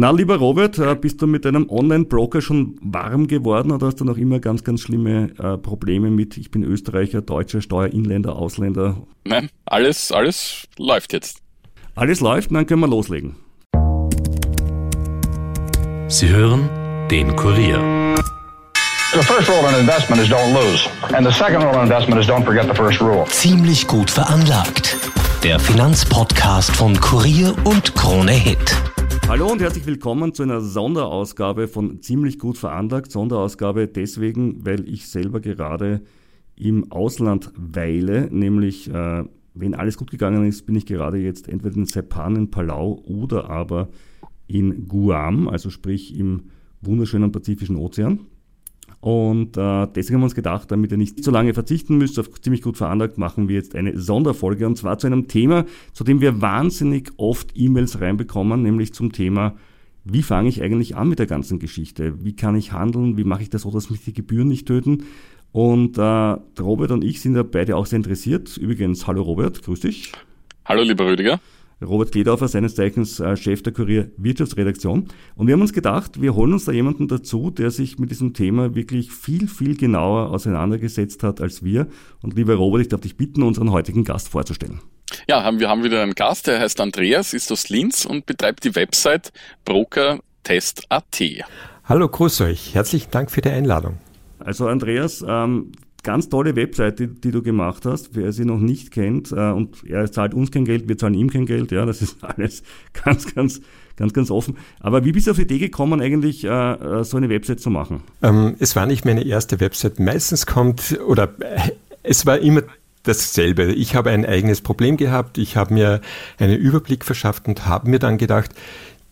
Na, lieber Robert, äh, bist du mit deinem Online-Broker schon warm geworden oder hast du noch immer ganz, ganz schlimme äh, Probleme mit, ich bin Österreicher, Deutscher, Steuerinländer, Ausländer? Nein, alles, alles läuft jetzt. Alles läuft, dann können wir loslegen. Sie hören den Kurier. The first rule in investment is don't lose. And the second rule in investment is don't forget the first rule. Ziemlich gut veranlagt. Der Finanzpodcast von Kurier und Krone Hit. Hallo und herzlich willkommen zu einer Sonderausgabe von Ziemlich gut veranlagt. Sonderausgabe deswegen, weil ich selber gerade im Ausland weile, nämlich äh, wenn alles gut gegangen ist, bin ich gerade jetzt entweder in Saipan in Palau oder aber in Guam, also sprich im wunderschönen Pazifischen Ozean. Und äh, deswegen haben wir uns gedacht, damit ihr nicht so lange verzichten müsst, auf ziemlich gut veranlagt, machen wir jetzt eine Sonderfolge und zwar zu einem Thema, zu dem wir wahnsinnig oft E-Mails reinbekommen, nämlich zum Thema, wie fange ich eigentlich an mit der ganzen Geschichte? Wie kann ich handeln? Wie mache ich das so, dass mich die Gebühren nicht töten? Und äh, Robert und ich sind da beide auch sehr interessiert. Übrigens, hallo Robert, grüß dich. Hallo lieber Rüdiger. Robert Kledorfer, seines Zeichens äh, Chef der Kurier Wirtschaftsredaktion. Und wir haben uns gedacht, wir holen uns da jemanden dazu, der sich mit diesem Thema wirklich viel, viel genauer auseinandergesetzt hat als wir. Und lieber Robert, ich darf dich bitten, unseren heutigen Gast vorzustellen. Ja, haben, wir haben wieder einen Gast, der heißt Andreas, ist aus Linz und betreibt die Website brokertest.at. Hallo, grüß euch. Herzlichen Dank für die Einladung. Also Andreas, ähm, ganz tolle Webseite, die du gemacht hast, wer sie noch nicht kennt, äh, und er zahlt uns kein Geld, wir zahlen ihm kein Geld, ja, das ist alles ganz, ganz, ganz, ganz offen. Aber wie bist du auf die Idee gekommen, eigentlich äh, äh, so eine Website zu machen? Ähm, es war nicht meine erste Website. Meistens kommt, oder äh, es war immer dasselbe. Ich habe ein eigenes Problem gehabt, ich habe mir einen Überblick verschafft und habe mir dann gedacht,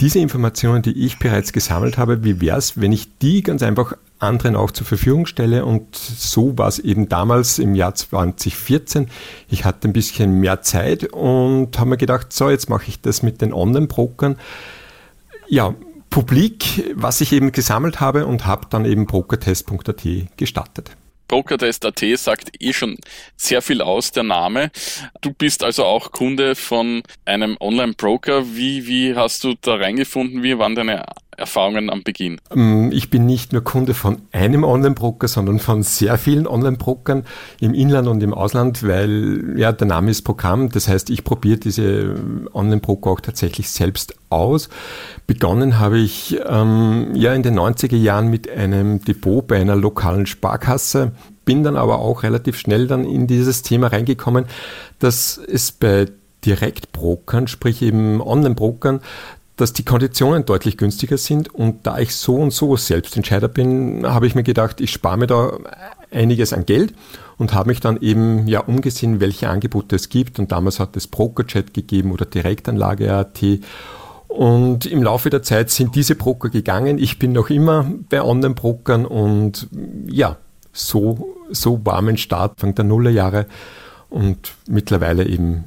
diese Informationen, die ich bereits gesammelt habe, wie wäre es, wenn ich die ganz einfach anderen auch zur Verfügung stelle. Und so war es eben damals im Jahr 2014. Ich hatte ein bisschen mehr Zeit und habe mir gedacht, so, jetzt mache ich das mit den Online-Brokern. Ja, publik, was ich eben gesammelt habe und habe dann eben brokertest.at gestartet. Brokertest.at sagt eh schon sehr viel aus, der Name. Du bist also auch Kunde von einem Online-Broker. Wie, wie hast du da reingefunden? Wie waren deine Erfahrungen am Beginn? Ähm, ich bin nicht nur Kunde von einem Online-Broker, sondern von sehr vielen Online-Brokern im Inland und im Ausland, weil ja der Name ist Programm. Das heißt, ich probiere diese Online-Broker auch tatsächlich selbst aus. Begonnen habe ich ähm, ja in den 90er Jahren mit einem Depot bei einer lokalen Sparkasse bin dann aber auch relativ schnell dann in dieses Thema reingekommen, dass es bei Direktbrokern, sprich eben Online-Brokern, dass die Konditionen deutlich günstiger sind. Und da ich so und so Selbstentscheider bin, habe ich mir gedacht, ich spare mir da einiges an Geld und habe mich dann eben ja umgesehen, welche Angebote es gibt. Und damals hat es Brokerchat gegeben oder Direktanlage.at. Und im Laufe der Zeit sind diese Broker gegangen. Ich bin noch immer bei Online-Brokern und ja, so, so war mein Start Anfang der Nullerjahre und mittlerweile eben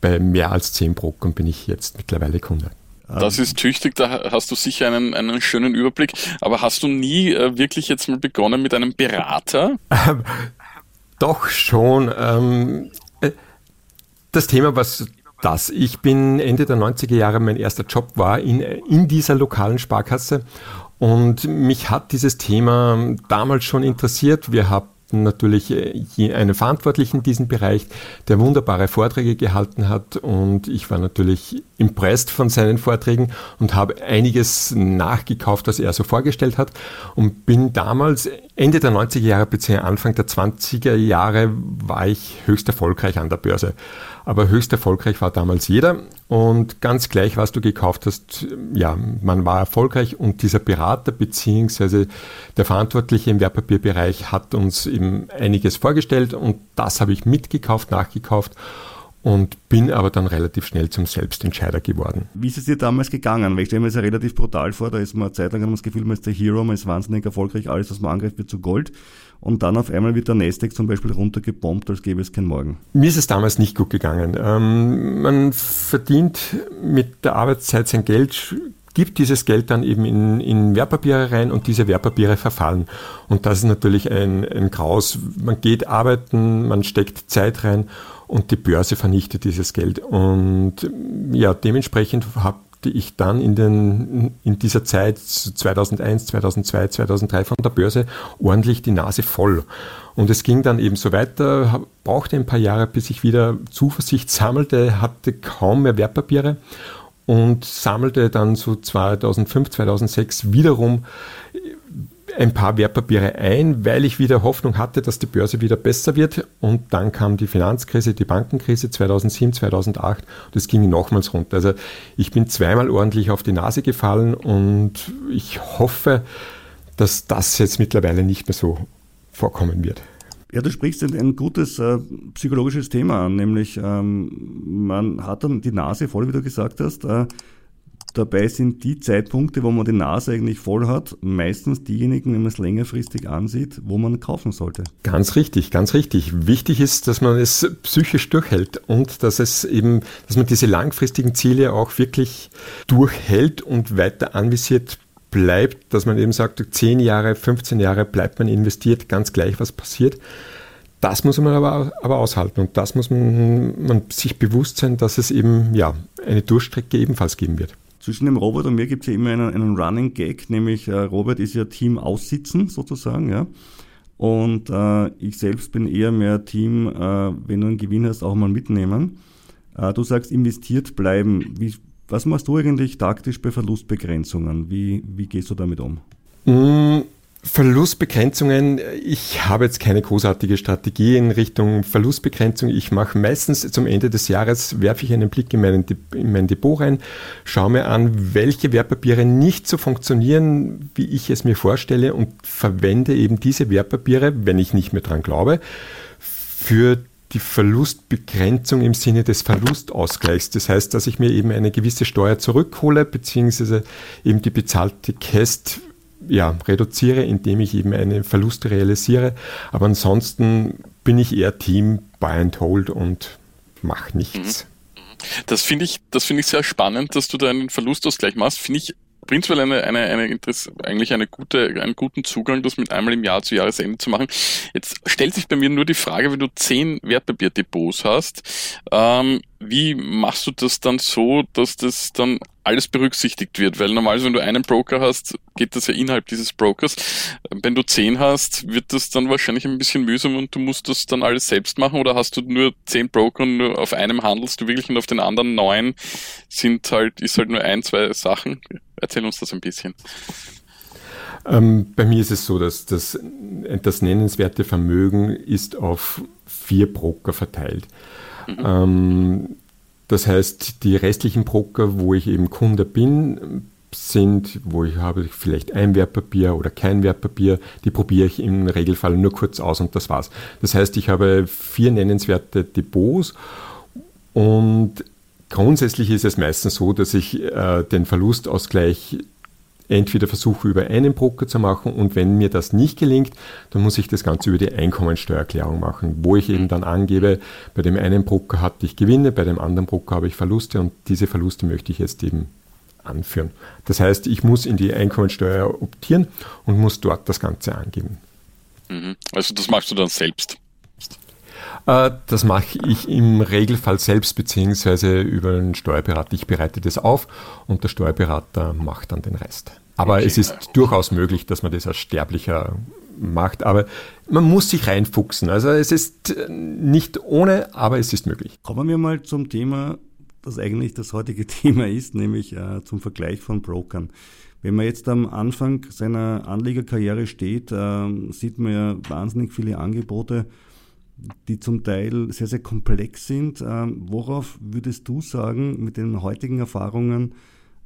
bei mehr als zehn Brokern bin ich jetzt mittlerweile Kunde. Das ist tüchtig, da hast du sicher einen, einen schönen Überblick. Aber hast du nie äh, wirklich jetzt mal begonnen mit einem Berater? Doch schon. Ähm, äh, das Thema, was das, ich bin Ende der 90er Jahre, mein erster Job war in, in dieser lokalen Sparkasse und mich hat dieses Thema damals schon interessiert. Wir haben natürlich äh, einen Verantwortlichen in diesem Bereich, der wunderbare Vorträge gehalten hat und ich war natürlich impressed von seinen Vorträgen und habe einiges nachgekauft, was er so vorgestellt hat und bin damals Ende der 90er Jahre bzw. Anfang der 20er Jahre war ich höchst erfolgreich an der Börse. Aber höchst erfolgreich war damals jeder und ganz gleich, was du gekauft hast, ja, man war erfolgreich und dieser Berater bzw. der Verantwortliche im Wertpapierbereich hat uns eben einiges vorgestellt und das habe ich mitgekauft, nachgekauft und bin aber dann relativ schnell zum Selbstentscheider geworden. Wie ist es dir damals gegangen? Weil ich stelle mir das ja relativ brutal vor, da ist man eine Zeit lang das Gefühl, man ist der Hero, man ist wahnsinnig erfolgreich, alles, was man angreift, wird zu Gold und dann auf einmal wird der Nasdaq zum Beispiel runtergebombt, als gäbe es kein Morgen. Mir ist es damals nicht gut gegangen. Ähm, man verdient mit der Arbeitszeit sein Geld, gibt dieses Geld dann eben in, in Wertpapiere rein und diese Wertpapiere verfallen. Und das ist natürlich ein, ein Graus. Man geht arbeiten, man steckt Zeit rein und die Börse vernichtet dieses Geld. Und ja, dementsprechend habe hatte ich dann in, den, in dieser Zeit 2001, 2002, 2003 von der Börse ordentlich die Nase voll. Und es ging dann eben so weiter, brauchte ein paar Jahre, bis ich wieder Zuversicht sammelte, hatte kaum mehr Wertpapiere und sammelte dann so 2005, 2006 wiederum ein paar Wertpapiere ein, weil ich wieder Hoffnung hatte, dass die Börse wieder besser wird. Und dann kam die Finanzkrise, die Bankenkrise 2007, 2008 und es ging nochmals runter. Also ich bin zweimal ordentlich auf die Nase gefallen und ich hoffe, dass das jetzt mittlerweile nicht mehr so vorkommen wird. Ja, du sprichst ein, gutes äh, psychologisches Thema an, nämlich ähm, man hat dann die Nase voll, wie du gesagt hast. Äh, dabei sind die Zeitpunkte, wo man die Nase eigentlich voll hat, meistens diejenigen, wenn man es längerfristig ansieht, wo man kaufen sollte. Ganz richtig, ganz richtig. Wichtig ist, dass man es psychisch durchhält und dass es eben, dass man diese langfristigen Ziele auch wirklich durchhält und weiter anvisiert bleibt, dass man eben sagt, 10 Jahre, 15 Jahre bleibt man investiert, ganz gleich, was passiert. Das muss man aber, aber aushalten und das muss man, man sich bewusst sein, dass es eben ja, eine Durchstrecke ebenfalls geben wird. Zwischen dem Robert und mir gibt es ja immer einen, einen, Running Gag, nämlich äh, Robert ist ja Team Aussitzen sozusagen, ja. Und äh, ich selbst bin eher mehr Team, äh, wenn du einen Gewinn hast, auch mal mitnehmen. Äh, du sagst investiert bleiben. Wie, was machst du eigentlich taktisch bei Verlustbegrenzungen? Wie, wie gehst du damit um? Mm, Verlustbegrenzungen, ich habe jetzt keine großartige Strategie in Richtung Verlustbegrenzung. Ich mache meistens zum Ende des Jahres, werfe ich einen Blick in, meinen, in mein Depot rein, schaue mir an, welche Wertpapiere nicht so funktionieren, wie ich es mir vorstelle und verwende eben diese Wertpapiere, wenn ich nicht mehr dran glaube, für die Verlustbegrenzung im Sinne des Verlustausgleichs. Das heißt, dass ich mir eben eine gewisse Steuer zurückhole, beziehungsweise eben die bezahlte Käst ja, reduziere, indem ich eben einen Verlust realisiere. Aber ansonsten bin ich eher Team Buy and Hold und mache nichts. Mhm. Das finde ich, das finde ich sehr spannend, dass du da einen Verlustausgleich machst. Finde ich prinzipiell eine, eine, eine eigentlich eine gute, einen guten Zugang, das mit einmal im Jahr zu Jahresende zu machen. Jetzt stellt sich bei mir nur die Frage, wenn du zehn Wertpapierdepots hast, ähm, wie machst du das dann so, dass das dann alles berücksichtigt wird? Weil normalerweise, wenn du einen Broker hast, geht das ja innerhalb dieses Brokers. Wenn du zehn hast, wird das dann wahrscheinlich ein bisschen mühsam und du musst das dann alles selbst machen oder hast du nur zehn Broker und nur auf einem handelst du wirklich und auf den anderen neun sind halt, ist halt nur ein, zwei Sachen? Erzähl uns das ein bisschen. Ähm, bei mir ist es so, dass das, das nennenswerte Vermögen ist auf vier Broker verteilt. Mhm. Ähm, das heißt, die restlichen Broker, wo ich eben Kunde bin, sind, wo ich habe vielleicht ein Wertpapier oder kein Wertpapier, die probiere ich im Regelfall nur kurz aus und das war's. Das heißt, ich habe vier nennenswerte Depots und grundsätzlich ist es meistens so, dass ich äh, den Verlustausgleich entweder versuche über einen Broker zu machen und wenn mir das nicht gelingt, dann muss ich das Ganze über die Einkommensteuererklärung machen, wo ich eben dann angebe, bei dem einen Broker hatte ich Gewinne, bei dem anderen Broker habe ich Verluste und diese Verluste möchte ich jetzt eben anführen. Das heißt, ich muss in die Einkommensteuer optieren und muss dort das Ganze angeben. Mhm. Also das machst du dann selbst? Äh, das mache ich im Regelfall selbst beziehungsweise über einen Steuerberater. Ich bereite das auf und der Steuerberater macht dann den Rest. Aber okay. es ist durchaus möglich, dass man das als Sterblicher macht. Aber man muss sich reinfuchsen. Also es ist nicht ohne, aber es ist möglich. Kommen wir mal zum Thema, das eigentlich das heutige Thema ist, nämlich äh, zum Vergleich von Brokern. Wenn man jetzt am Anfang seiner Anlegerkarriere steht, äh, sieht man ja wahnsinnig viele Angebote die zum Teil sehr, sehr komplex sind. Ähm, worauf würdest du sagen, mit den heutigen Erfahrungen,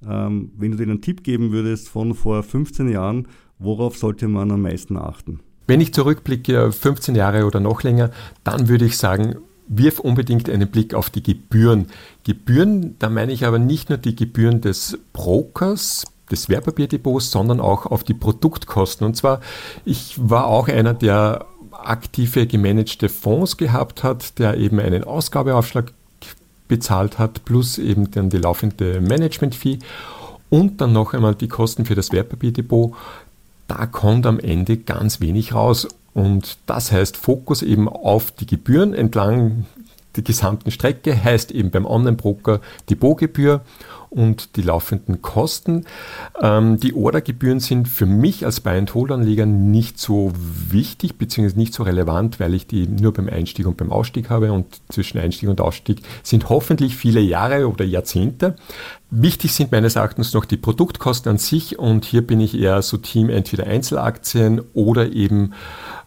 ähm, wenn du dir einen Tipp geben würdest von vor 15 Jahren, worauf sollte man am meisten achten? Wenn ich zurückblicke, 15 Jahre oder noch länger, dann würde ich sagen, wirf unbedingt einen Blick auf die Gebühren. Gebühren, da meine ich aber nicht nur die Gebühren des Brokers, des Wertpapierdepots, sondern auch auf die Produktkosten. Und zwar, ich war auch einer, der aktive gemanagte Fonds gehabt hat, der eben einen Ausgabeaufschlag bezahlt hat, plus eben dann die laufende Management-Fee und dann noch einmal die Kosten für das Wertpapierdepot, da kommt am Ende ganz wenig raus. Und das heißt Fokus eben auf die Gebühren entlang der gesamten Strecke, heißt eben beim Online-Broker Depotgebühr und die laufenden Kosten. Ähm, die Ordergebühren sind für mich als Buy-and-Hold-Anleger nicht so wichtig bzw. nicht so relevant, weil ich die nur beim Einstieg und beim Ausstieg habe und zwischen Einstieg und Ausstieg sind hoffentlich viele Jahre oder Jahrzehnte. Wichtig sind meines Erachtens noch die Produktkosten an sich und hier bin ich eher so Team entweder Einzelaktien oder eben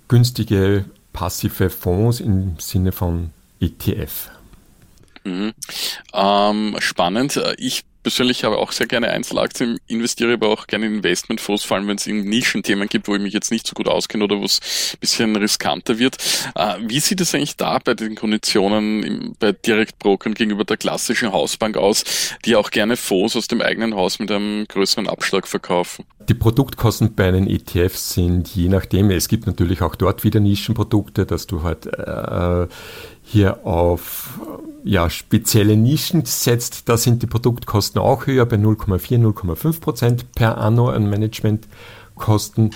günstige passive Fonds im Sinne von ETF. Mhm. Ähm, spannend. Ich persönlich habe auch sehr gerne Einzelaktien, investiere aber auch gerne in Investmentfonds, vor allem wenn es Nischenthemen gibt, wo ich mich jetzt nicht so gut auskenne oder wo es ein bisschen riskanter wird. Äh, wie sieht es eigentlich da bei den Konditionen bei Direktbrokern gegenüber der klassischen Hausbank aus, die auch gerne Fonds aus dem eigenen Haus mit einem größeren Abschlag verkaufen? Die Produktkosten bei einem ETF sind je nachdem, es gibt natürlich auch dort wieder Nischenprodukte, dass du halt äh, hier auf ja, spezielle Nischen setzt, da sind die Produktkosten auch höher bei 0,4, 0,5 Prozent per anno an Managementkosten.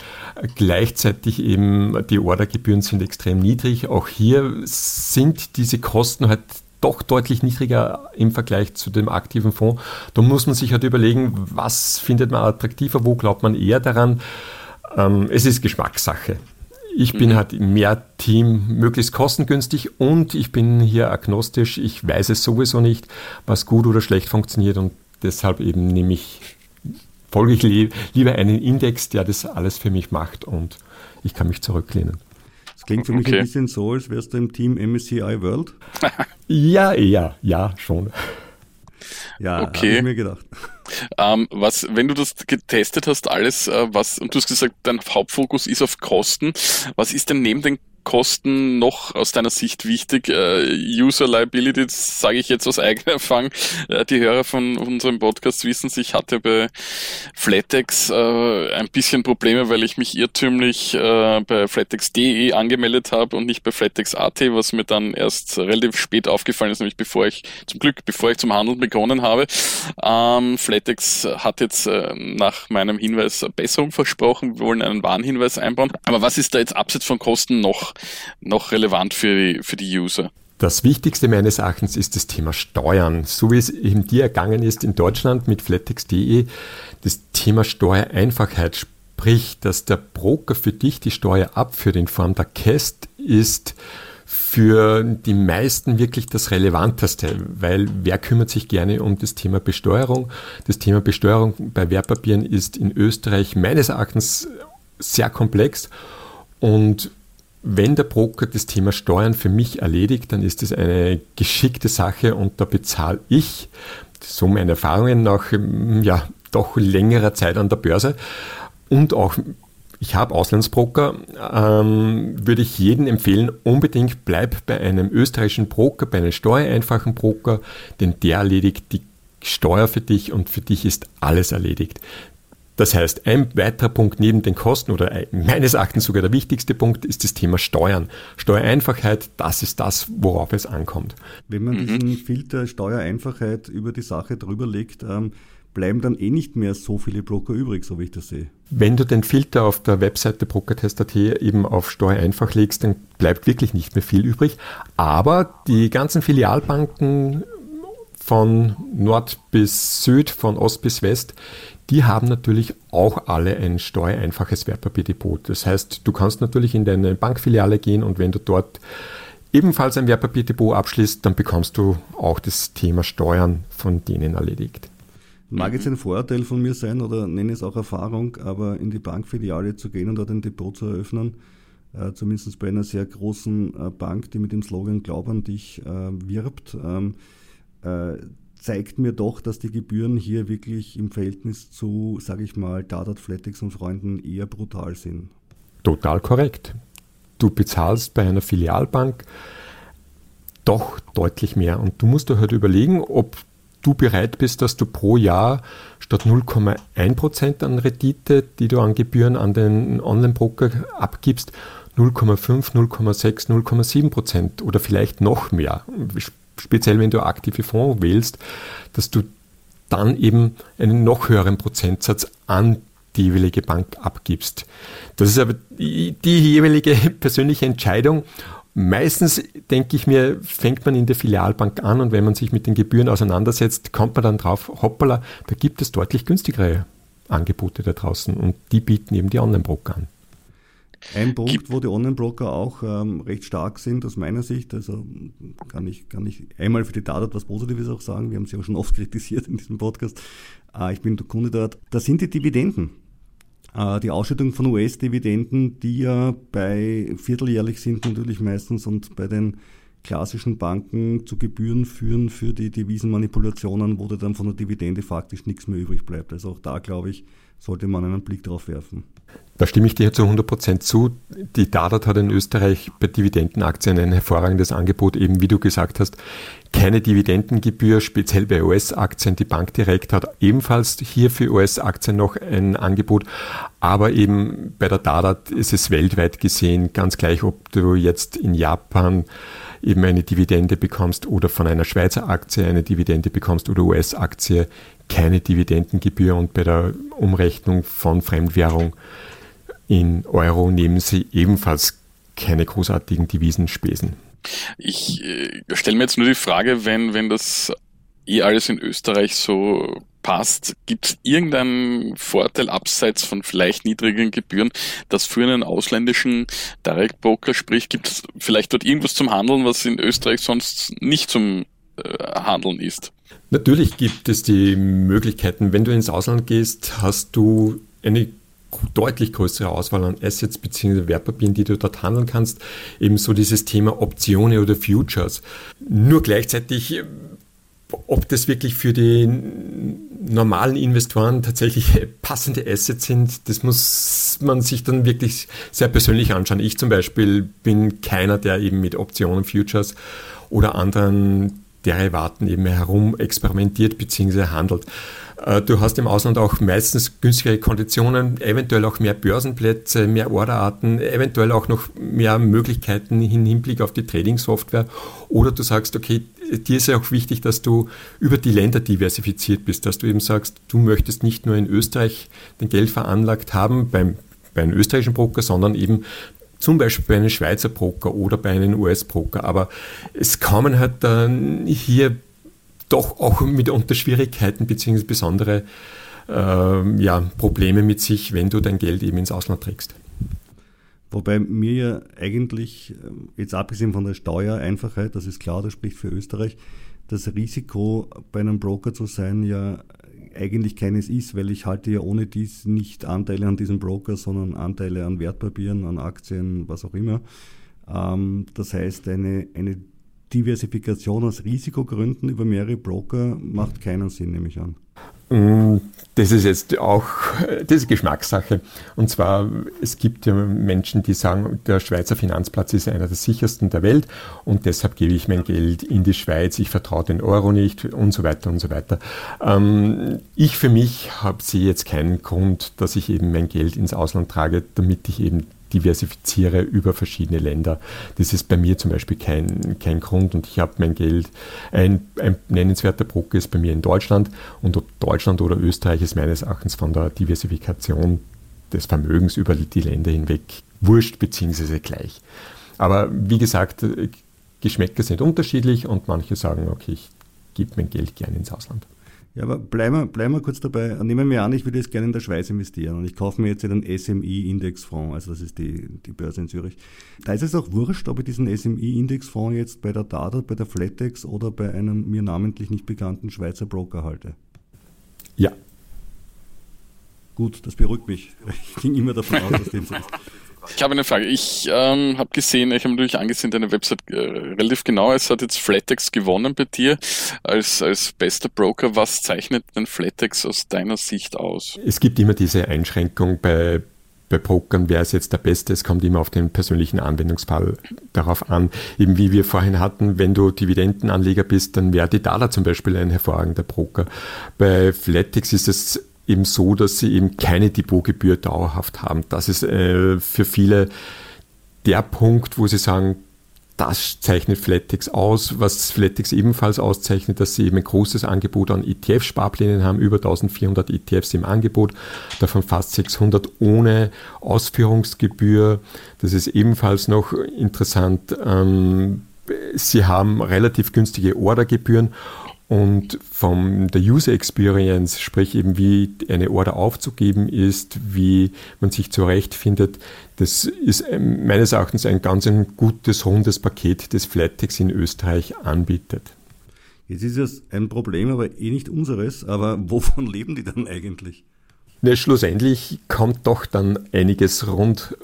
Gleichzeitig eben die Ordergebühren sind extrem niedrig. Auch hier sind diese Kosten halt doch deutlich niedriger im Vergleich zu dem aktiven Fonds. Da muss man sich halt überlegen, was findet man attraktiver, wo glaubt man eher daran. Ähm, es ist Geschmackssache. Ich bin mhm. halt mehr Team, möglichst kostengünstig und ich bin hier agnostisch. Ich weiß es sowieso nicht, was gut oder schlecht funktioniert und deshalb eben nehme ich, folge ich lieber einen Index, der das alles für mich macht und ich kann mich zurücklehnen. Das klingt für mich okay. ein bisschen so, als wärst du im Team MSCI World. ja, eher, ja, schon. Ja, okay. habe ich mir gedacht. Ähm, was, wenn du das getestet hast, alles, äh, was, und du hast gesagt, dein Hauptfokus ist auf Kosten, was ist denn neben den Kosten noch aus deiner Sicht wichtig? Äh, User Liability, sage ich jetzt aus eigener Erfahrung. Äh, die Hörer von unserem Podcast wissen, ich hatte bei Flatex äh, ein bisschen Probleme, weil ich mich irrtümlich bei flatex.de angemeldet habe und nicht bei flatex.at, was mir dann erst relativ spät aufgefallen ist, nämlich bevor ich, zum Glück, bevor ich zum Handeln begonnen habe. Ähm, Flatex hat jetzt nach meinem Hinweis Besserung versprochen, wir wollen einen Warnhinweis einbauen. Aber was ist da jetzt abseits von Kosten noch noch, relevant für die, für die User? Das Wichtigste meines Erachtens ist das Thema Steuern. So wie es eben dir ergangen ist in Deutschland mit flattex.de, das Thema Steuereinfachheit, sprich, dass der Broker für dich die Steuer abführt in Form der KEST, ist für die meisten wirklich das Relevanteste, weil wer kümmert sich gerne um das Thema Besteuerung? Das Thema Besteuerung bei Wertpapieren ist in Österreich meines Erachtens sehr komplex und wenn der Broker das Thema Steuern für mich erledigt, dann ist es eine geschickte Sache und da bezahle ich, so meine Erfahrungen nach ähm, ja, doch längerer Zeit an der Börse und auch ich habe Auslandsbroker, ähm, würde ich jedem empfehlen, unbedingt bleib bei einem österreichischen Broker, bei einem steuereinfachen Broker, denn der erledigt die Steuer für dich und für dich ist alles erledigt. Das heißt, ein weiterer Punkt neben den Kosten oder meines Erachtens sogar der wichtigste Punkt ist das Thema Steuern. Steuereinfachheit, das ist das, worauf es ankommt. Wenn man mhm. diesen Filter Steuereinfachheit über die Sache drüber legt, ähm, bleiben dann eh nicht mehr so viele Broker übrig, so wie ich das sehe. Wenn du den Filter auf der Webseite brokertest.at eben auf Steuereinfach legst, dann bleibt wirklich nicht mehr viel übrig. Aber die ganzen Filialbanken von Nord bis Süd, von Ost bis West, die haben natürlich auch alle ein steuereinfaches Wertpapierdepot. Das heißt, du kannst natürlich in deine Bankfiliale gehen und wenn du dort ebenfalls ein Wertpapierdepot abschließt, dann bekommst du auch das Thema Steuern von denen erledigt. Mag jetzt ein Vorurteil von mir sein oder nenne es auch Erfahrung, aber in die Bankfiliale zu gehen und dort ein Depot zu eröffnen, äh, zumindest bei einer sehr großen äh, Bank, die mit dem Slogan Glaub an dich äh, wirbt, ähm, äh, zeigt mir doch, dass die Gebühren hier wirklich im Verhältnis zu, sage ich mal, Dadat, Flatex und Freunden eher brutal sind. Total korrekt. Du bezahlst bei einer Filialbank doch deutlich mehr und du musst dir halt überlegen, ob du bereit bist, dass du pro Jahr statt 0,1% an Rendite, die du an Gebühren an den Online-Broker abgibst, 0,5, 0,6, 0,7% oder vielleicht noch mehr speziell wenn du aktive Fonds wählst, dass du dann eben einen noch höheren Prozentsatz an die jeweilige Bank abgibst. Das ist aber die, die jeweilige persönliche Entscheidung Meistens denke ich mir, fängt man in der Filialbank an und wenn man sich mit den Gebühren auseinandersetzt, kommt man dann drauf, hoppala, da gibt es deutlich günstigere Angebote da draußen und die bieten eben die Online-Broker an. Ein Punkt, wo die Online-Broker auch ähm, recht stark sind, aus meiner Sicht, also kann ich, kann ich einmal für die Tat etwas Positives auch sagen, wir haben sie auch schon oft kritisiert in diesem Podcast, äh, ich bin der Kunde dort, das sind die Dividenden. Äh, die Ausschüttung von US-Dividenden, die ja bei vierteljährlich sind natürlich meistens und bei den klassischen Banken zu Gebühren führen für die Devisenmanipulationen, wo dann von der Dividende faktisch nichts mehr übrig bleibt. Also auch da, glaube ich, sollte man einen Blick drauf werfen. Da stimme ich dir zu 100 Prozent zu. Die Dadat hat in Österreich bei Dividendenaktien ein hervorragendes Angebot, eben wie du gesagt hast, keine Dividendengebühr, speziell bei US-Aktien. Die Bank direkt hat ebenfalls hier für US-Aktien noch ein Angebot, aber eben bei der Dadat ist es weltweit gesehen ganz gleich, ob du jetzt in Japan eben eine Dividende bekommst oder von einer Schweizer Aktie eine Dividende bekommst oder US-Aktie, keine Dividendengebühr und bei der Umrechnung von Fremdwährung in Euro nehmen sie ebenfalls keine großartigen Devisenspesen. Ich äh, stelle mir jetzt nur die Frage, wenn, wenn das eh alles in Österreich so passt, gibt es irgendeinen Vorteil abseits von vielleicht niedrigen Gebühren, das für einen ausländischen Direct Broker spricht? Gibt es vielleicht dort irgendwas zum Handeln, was in Österreich sonst nicht zum äh, Handeln ist? Natürlich gibt es die Möglichkeiten. Wenn du ins Ausland gehst, hast du eine deutlich größere Auswahl an Assets bzw. Wertpapieren, die du dort handeln kannst. Ebenso dieses Thema Optionen oder Futures. Nur gleichzeitig ob das wirklich für die normalen Investoren tatsächlich passende Assets sind, das muss man sich dann wirklich sehr persönlich anschauen. Ich zum Beispiel bin keiner, der eben mit Optionen, Futures oder anderen Derivaten eben herum experimentiert bzw. handelt. Äh, du hast im Ausland auch meistens günstigere Konditionen, eventuell auch mehr Börsenplätze, mehr Orderarten, eventuell auch noch mehr Möglichkeiten im Hinblick auf die Trading-Software. Oder du sagst, okay, dir ist ja auch wichtig, dass du über die Länder diversifiziert bist, dass du eben sagst, du möchtest nicht nur in Österreich dein Geld veranlagt haben beim, bei österreichischen Broker, sondern eben zum Beispiel bei einem Schweizer Broker oder bei einem US-Broker. Aber es kommen halt dann hier doch auch mitunter Schwierigkeiten bzw. besondere äh, ja, Probleme mit sich, wenn du dein Geld eben ins Ausland trägst. Wobei mir ja eigentlich, ähm, jetzt abgesehen von der Steuereinfachheit, das ist klar, das spricht für Österreich, das Risiko bei einem Broker zu sein ja eigentlich keines ist, weil ich halte ja ohne dies nicht Anteile an diesem Broker, sondern Anteile an Wertpapieren, an Aktien, was auch immer. Ähm, das heißt, eine, eine Diversifikation aus Risikogründen über mehrere Broker macht keinen Sinn, nehme ich an. Mm, das ist jetzt auch, das Geschmackssache. Und zwar, es gibt ja Menschen, die sagen, der Schweizer Finanzplatz ist einer der sichersten der Welt und deshalb gebe ich mein Geld in die Schweiz, ich vertraue den Euro nicht und so weiter und so weiter. Ähm, ich für mich habe sie jetzt keinen Grund, dass ich eben mein Geld ins Ausland trage, damit ich eben diversifiziere über verschiedene Länder. Das ist bei mir zum Beispiel kein, kein Grund und ich habe mein Geld, ein, ein nennenswerter Broker ist bei mir in Deutschland und ob Deutschland oder Österreich ist meines Erachtens von der Diversifikation des Vermögens über die Länder hinweg wurscht bzw. gleich. Aber wie gesagt, Geschmäcker sind unterschiedlich und manche sagen, okay, ich gebe mein Geld gerne ins Ausland. Ja, aber bleiben wir, bleiben wir kurz dabei. Nehmen wir an, ich würde jetzt gerne in der Schweiz investieren und ich kaufe mir jetzt einen SMI-Indexfonds, also das ist die, die Börse in Zürich. Da ist es auch wurscht, ob ich diesen SMI-Indexfonds jetzt bei der DADA, bei der Flatex oder bei einem mir namentlich nicht bekannten Schweizer Broker halte. Ja. Gut, das beruhigt mich. Ich ging immer davon aus, dass dem so ist. Ich habe eine Frage. Ich ähm, habe gesehen, ich habe natürlich angesehen, deine Website äh, relativ genau. Es hat jetzt Flatex gewonnen bei dir als, als bester Broker. Was zeichnet denn Flatex aus deiner Sicht aus? Es gibt immer diese Einschränkung bei, bei Brokern, wer ist jetzt der Beste? Es kommt immer auf den persönlichen Anwendungsfall darauf an. Eben wie wir vorhin hatten, wenn du Dividendenanleger bist, dann wäre die Dala zum Beispiel ein hervorragender Broker. Bei Flatex ist es eben so, dass sie eben keine Depotgebühr dauerhaft haben. Das ist äh, für viele der Punkt, wo sie sagen, das zeichnet Flatex aus. Was Flatex ebenfalls auszeichnet, dass sie eben ein großes Angebot an ETF-Sparplänen haben, über 1400 ETFs im Angebot, davon fast 600 ohne Ausführungsgebühr. Das ist ebenfalls noch interessant. Ähm, sie haben relativ günstige Ordergebühren und von der User Experience, sprich eben wie eine Order aufzugeben ist, wie man sich zurechtfindet, das ist ähm, meines Erachtens ein ganz ein gutes, rundes Paket, das Flatex in Österreich anbietet. Jetzt ist es ein Problem, aber eh nicht unseres, aber wovon leben die dann eigentlich? Ja, schlussendlich kommt doch dann einiges rund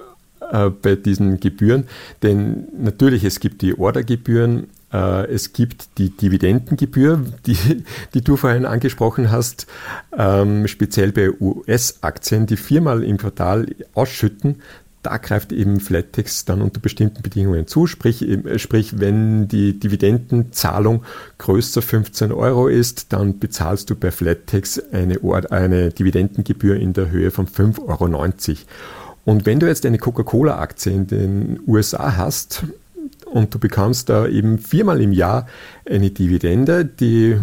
äh, bei diesen Gebühren, denn natürlich es gibt die Ordergebühren, es gibt die Dividendengebühr, die, die du vorhin angesprochen hast, ähm, speziell bei US-Aktien, die viermal im Quartal ausschütten. Da greift eben Flattex dann unter bestimmten Bedingungen zu, sprich, sprich wenn die Dividendenzahlung größer 15 Euro ist, dann bezahlst du bei Flattex eine, eine Dividendengebühr in der Höhe von 5,90 Euro. Und wenn du jetzt eine Coca-Cola-Aktie in den USA hast, und du bekommst da eben viermal im Jahr eine Dividende, die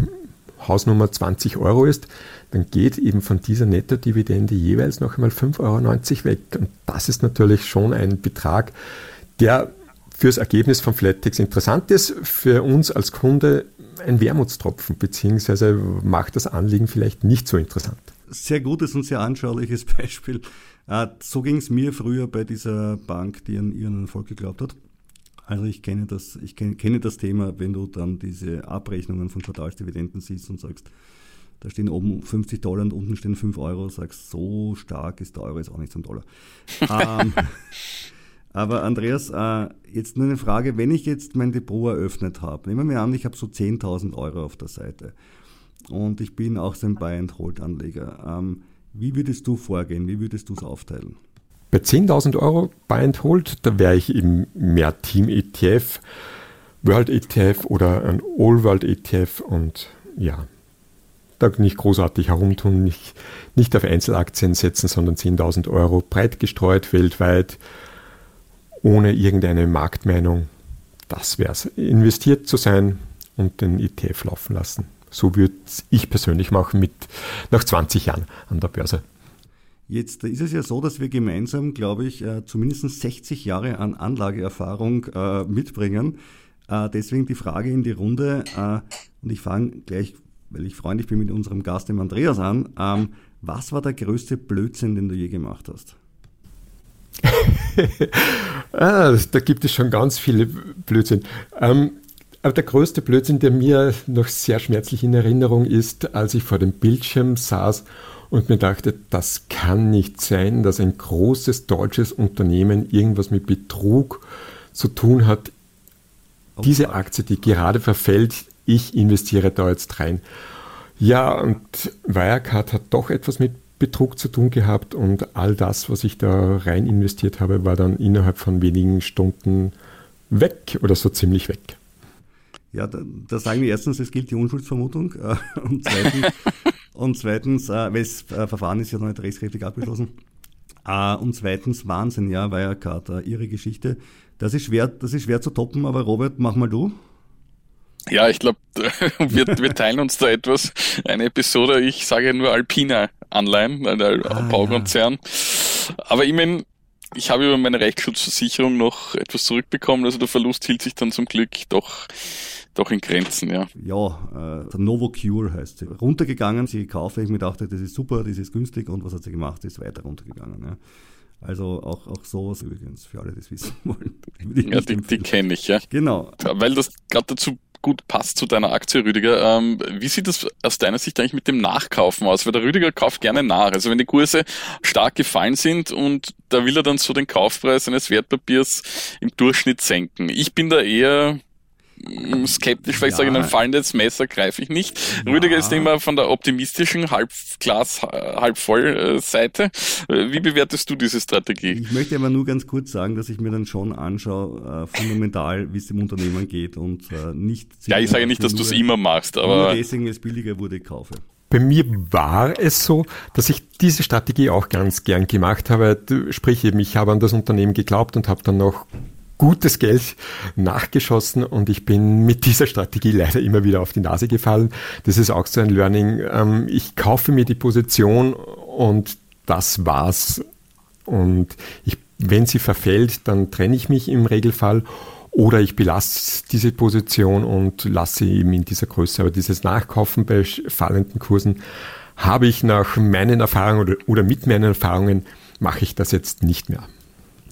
Hausnummer 20 Euro ist, dann geht eben von dieser Netto-Dividende jeweils noch einmal 5,90 Euro weg. Und das ist natürlich schon ein Betrag, der fürs Ergebnis von Flattex interessant ist, für uns als Kunde ein Wermutstropfen, beziehungsweise macht das Anliegen vielleicht nicht so interessant. Sehr gutes und sehr anschauliches Beispiel. Äh, so ging es mir früher bei dieser Bank, die an ihren Erfolg geglaubt hat. Also ich kenne das, ich kenne, kenne das Thema, wenn du dann diese Abrechnungen von Quartalsdividenden siehst und sagst, da stehen oben 50 Dollar und unten stehen 5 Euro, sagst, so stark ist der Euro jetzt auch nicht zum Dollar. ähm, aber Andreas, äh, jetzt nur eine Frage, wenn ich jetzt mein Depot eröffnet habe, nehmen wir an, ich habe so 10.000 Euro auf der Seite und ich bin auch so ein Buy-and-Hold-Anleger. Ähm, wie würdest du vorgehen? Wie würdest du es aufteilen? Bei 10.000 Euro Buy and Hold, da wäre ich eben mehr Team ETF, World ETF oder ein All World ETF und ja, da nicht großartig herumtun, nicht, nicht auf Einzelaktien setzen, sondern 10.000 Euro breit gestreut weltweit, ohne irgendeine Marktmeinung. Das wäre es. Investiert zu sein und den ETF laufen lassen. So würde ich persönlich machen mit nach 20 Jahren an der Börse. Jetzt ist es ja so, dass wir gemeinsam, glaube ich, äh, zumindest 60 Jahre an Anlageerfahrung äh, mitbringen. Äh, deswegen die Frage in die Runde, und ich fange gleich, weil ich freundlich bin mit unserem Gast, dem Andreas, an. Ähm, was war der größte Blödsinn, den du je gemacht hast? ah, da gibt es schon ganz viele Blödsinn. Ähm, aber der größte Blödsinn, der mir noch sehr schmerzlich in Erinnerung ist, als ich vor dem Bildschirm saß und mir dachte, das kann nicht sein, dass ein großes deutsches Unternehmen irgendwas mit Betrug zu tun hat. Oh, Diese Aktie, die gerade verfällt, ich investiere da jetzt rein. Ja, und Wirecard hat doch etwas mit Betrug zu tun gehabt und all das, was ich da rein investiert habe, war dann innerhalb von wenigen Stunden weg oder so ziemlich weg. Ja, da, da sagen wir erstens, es gilt die Unschuldsvermutung äh, und zweitens, Und zweitens, äh, weil das äh, Verfahren ist ja noch nicht rechtskräftig abgeschlossen. Äh, und zweitens, Wahnsinn, ja, Wirecard, äh, ihre Geschichte. Das ist schwer, das ist schwer zu toppen, aber Robert, mach mal du. Ja, ich glaube, wir, wir teilen uns da etwas. Eine Episode, ich sage nur Alpina Anleihen, der ah, Baukonzern. Ja. Aber ich meine, ich habe über meine Rechtsschutzversicherung noch etwas zurückbekommen, also der Verlust hielt sich dann zum Glück doch doch in Grenzen, ja. Ja, äh, Novocure heißt sie. Runtergegangen, sie gekauft, ich mir dachte, das ist super, das ist günstig und was hat sie gemacht? Sie ist weiter runtergegangen. Ja. Also auch, auch sowas übrigens, für alle, die es wissen wollen. Ja, die, die kenne ich, ja. Genau. Weil das gerade dazu gut passt zu deiner Aktie, Rüdiger. Ähm, wie sieht das aus deiner Sicht eigentlich mit dem Nachkaufen aus? Weil der Rüdiger kauft gerne nach. Also wenn die Kurse stark gefallen sind und da will er dann so den Kaufpreis eines Wertpapiers im Durchschnitt senken. Ich bin da eher skeptisch, weil ich ja. sage, in ein fallendes Messer greife ich nicht. Ja. Rüdiger ist immer von der optimistischen Halbglas, halb voll Seite. Wie bewertest du diese Strategie? Ich möchte aber nur ganz kurz sagen, dass ich mir dann schon anschaue, äh, fundamental, wie es dem Unternehmen geht und äh, nicht. Ja, ich sage nicht, dass du es immer machst, aber. Nur deswegen, es billiger wurde, kaufe. Bei mir war es so, dass ich diese Strategie auch ganz gern gemacht habe. Sprich eben, ich habe an das Unternehmen geglaubt und habe dann noch gutes Geld nachgeschossen und ich bin mit dieser Strategie leider immer wieder auf die Nase gefallen. Das ist auch so ein Learning. Ähm, ich kaufe mir die Position und das war's. Und ich, wenn sie verfällt, dann trenne ich mich im Regelfall oder ich belasse diese Position und lasse sie eben in dieser Größe. Aber dieses Nachkaufen bei fallenden Kursen habe ich nach meinen Erfahrungen oder, oder mit meinen Erfahrungen mache ich das jetzt nicht mehr.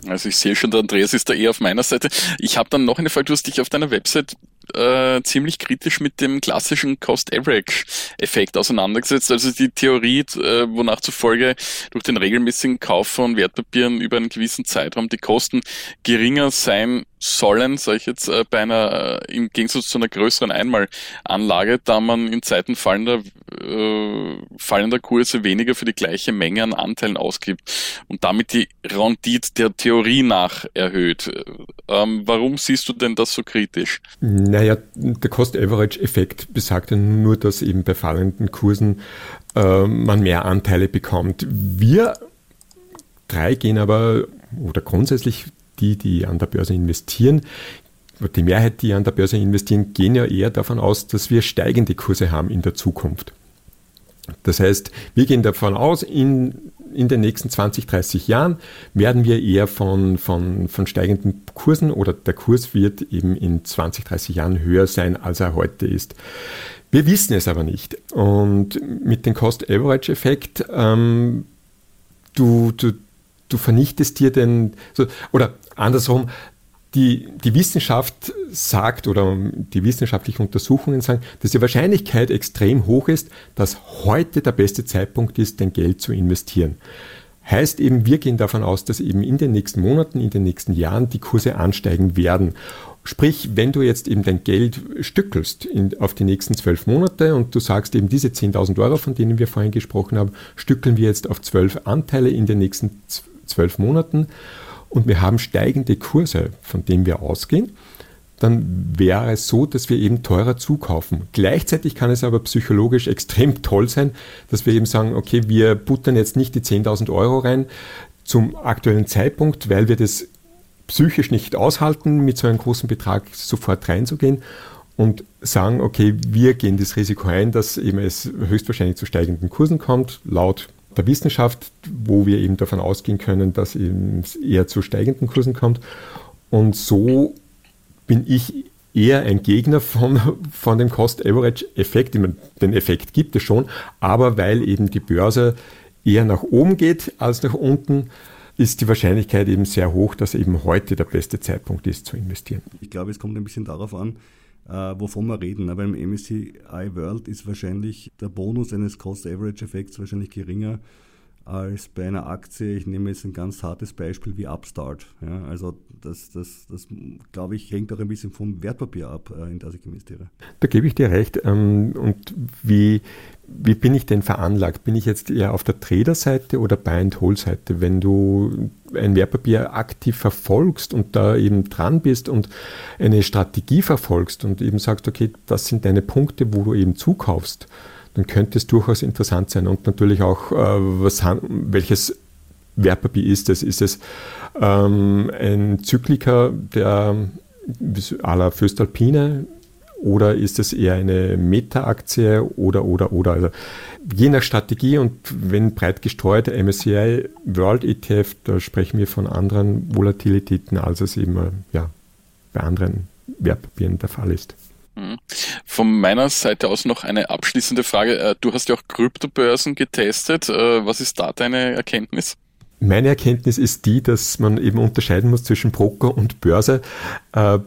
Also ich sehe schon, der Andreas ist da eher auf meiner Seite. Ich habe dann noch eine Frage, du hast dich auf deiner Website äh, ziemlich kritisch mit dem klassischen Cost-Average-Effekt auseinandergesetzt. Also die Theorie, äh, wonach zufolge durch den regelmäßigen Kauf von Wertpapieren über einen gewissen Zeitraum die Kosten geringer sein sollen, sage ich jetzt, äh, bei einer, äh, im Gegensatz zu einer größeren Einmalanlage, da man in Zeiten fallender, äh, fallender Kurse weniger für die gleiche Menge an Anteilen ausgibt und damit die Rendite der Theorie nach erhöht. Ähm, warum siehst du denn das so kritisch? Naja, der Cost-Average-Effekt besagt ja nur, dass eben bei fallenden Kursen äh, man mehr Anteile bekommt. Wir drei gehen aber, oder grundsätzlich die, die an der Börse investieren, die Mehrheit, die an der Börse investieren, gehen ja eher davon aus, dass wir steigende Kurse haben in der Zukunft. Das heißt, wir gehen davon aus, in, in den nächsten 20, 30 Jahren werden wir eher von, von, von steigenden Kursen oder der Kurs wird eben in 20, 30 Jahren höher sein, als er heute ist. Wir wissen es aber nicht. Und mit dem Cost-Average-Effekt, ähm, du, du, du vernichtest dir den, so, oder andersrum, die, die Wissenschaft sagt oder die wissenschaftlichen Untersuchungen sagen, dass die Wahrscheinlichkeit extrem hoch ist, dass heute der beste Zeitpunkt ist, dein Geld zu investieren. Heißt eben, wir gehen davon aus, dass eben in den nächsten Monaten, in den nächsten Jahren die Kurse ansteigen werden. Sprich, wenn du jetzt eben dein Geld stückelst in, auf die nächsten zwölf Monate und du sagst eben diese 10.000 Euro, von denen wir vorhin gesprochen haben, stückeln wir jetzt auf zwölf Anteile in den nächsten zwölf Monaten und wir haben steigende Kurse, von denen wir ausgehen, dann wäre es so, dass wir eben teurer zukaufen. Gleichzeitig kann es aber psychologisch extrem toll sein, dass wir eben sagen, okay, wir buttern jetzt nicht die 10.000 Euro rein zum aktuellen Zeitpunkt, weil wir das psychisch nicht aushalten, mit so einem großen Betrag sofort reinzugehen und sagen, okay, wir gehen das Risiko ein, dass eben es höchstwahrscheinlich zu steigenden Kursen kommt, laut der Wissenschaft, wo wir eben davon ausgehen können, dass es eher zu steigenden Kursen kommt. Und so bin ich eher ein Gegner von, von dem Cost-Average-Effekt. Den Effekt gibt es schon, aber weil eben die Börse eher nach oben geht als nach unten, ist die Wahrscheinlichkeit eben sehr hoch, dass eben heute der beste Zeitpunkt ist zu investieren. Ich glaube, es kommt ein bisschen darauf an, äh, wovon wir reden. Aber im MSCI World ist wahrscheinlich der Bonus eines Cost-Average-Effekts wahrscheinlich geringer als bei einer Aktie. Ich nehme jetzt ein ganz hartes Beispiel wie Upstart. Ja, also das, das, das glaube ich, hängt auch ein bisschen vom Wertpapier ab, äh, in das ich investiere. Da gebe ich dir recht. Ähm, und wie, wie bin ich denn veranlagt? Bin ich jetzt eher auf der Trader-Seite oder Buy-and-Hold-Seite? Wenn du ein Wertpapier aktiv verfolgst und da eben dran bist und eine Strategie verfolgst und eben sagst, okay, das sind deine Punkte, wo du eben zukaufst, dann könnte es durchaus interessant sein. Und natürlich auch, äh, was, welches Wertpapier ist es? Ist es ähm, ein Zykliker der à la Föstalpine oder ist es eher eine Meta-Aktie oder, oder, oder? Also je nach Strategie und wenn breit gestreut, MSCI World ETF, da sprechen wir von anderen Volatilitäten, als es eben ja, bei anderen Wertpapieren der Fall ist. Mhm. Von meiner Seite aus noch eine abschließende Frage. Äh, du hast ja auch Kryptobörsen getestet. Äh, was ist da deine Erkenntnis? Meine Erkenntnis ist die, dass man eben unterscheiden muss zwischen Broker und Börse. Äh,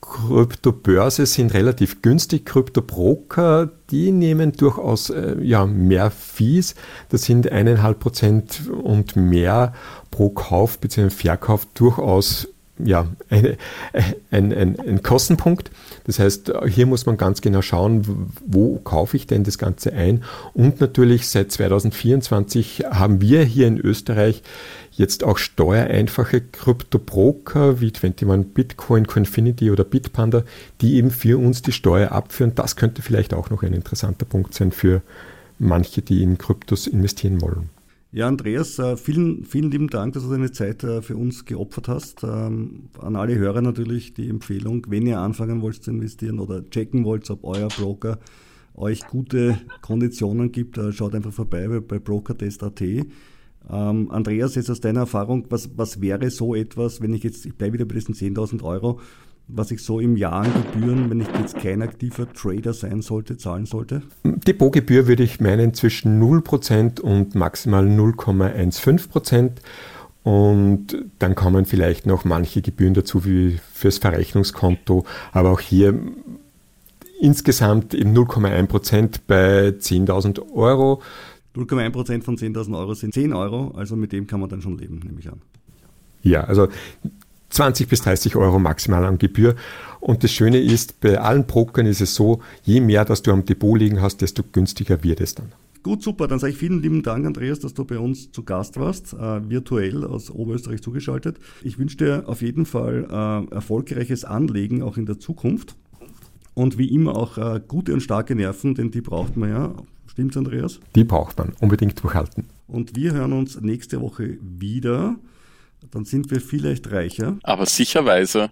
Kryptobörse sind relativ günstig. Kryptobroker, die nehmen durchaus äh, ja, mehr Fees. Das sind eineinhalb Prozent und mehr pro Kauf bzw. Verkauf durchaus ja, eine, ein, ein, ein Kostenpunkt. Das heißt, hier muss man ganz genau schauen, wo kaufe ich denn das Ganze ein. Und natürlich seit 2024 haben wir hier in Österreich jetzt auch steuereinfache Kryptobroker wie 21 Bitcoin, Confinity oder Bitpanda, die eben für uns die Steuer abführen. Das könnte vielleicht auch noch ein interessanter Punkt sein für manche, die in Kryptos investieren wollen. Ja, Andreas, äh, vielen, vielen lieben Dank, dass du deine Zeit äh, für uns geopfert hast. Ähm, an alle Hörer natürlich die Empfehlung, wenn ihr anfangen wollt zu investieren oder checken wollt, ob euer Broker euch gute Konditionen gibt, äh, schaut einfach vorbei bei brokertest.at. Ähm, Andreas, jetzt aus deiner Erfahrung, was, was wäre so etwas, wenn ich jetzt, ich bleibe wieder bei diesen 10.000 Euro, was ich so im Jahr an Gebühren, wenn ich jetzt kein aktiver Trader sein sollte, zahlen sollte? Depotgebühr würde ich meinen zwischen 0% und maximal 0,15%. Und dann kommen vielleicht noch manche Gebühren dazu, wie fürs Verrechnungskonto. Aber auch hier insgesamt eben 0,1% bei 10.000 Euro. 0,1% von 10.000 Euro sind 10 Euro, also mit dem kann man dann schon leben, nehme ich an. Ja, also 20 bis 30 Euro maximal an Gebühr. Und das Schöne ist, bei allen Brokern ist es so, je mehr, dass du am Depot liegen hast, desto günstiger wird es dann. Gut, super. Dann sage ich vielen lieben Dank, Andreas, dass du bei uns zu Gast warst, äh, virtuell aus Oberösterreich zugeschaltet. Ich wünsche dir auf jeden Fall äh, erfolgreiches Anlegen auch in der Zukunft. Und wie immer auch äh, gute und starke Nerven, denn die braucht man ja. Stimmt's, Andreas? Die braucht man. Unbedingt durchhalten. Und wir hören uns nächste Woche wieder dann sind wir vielleicht reicher. Aber sicher weiser.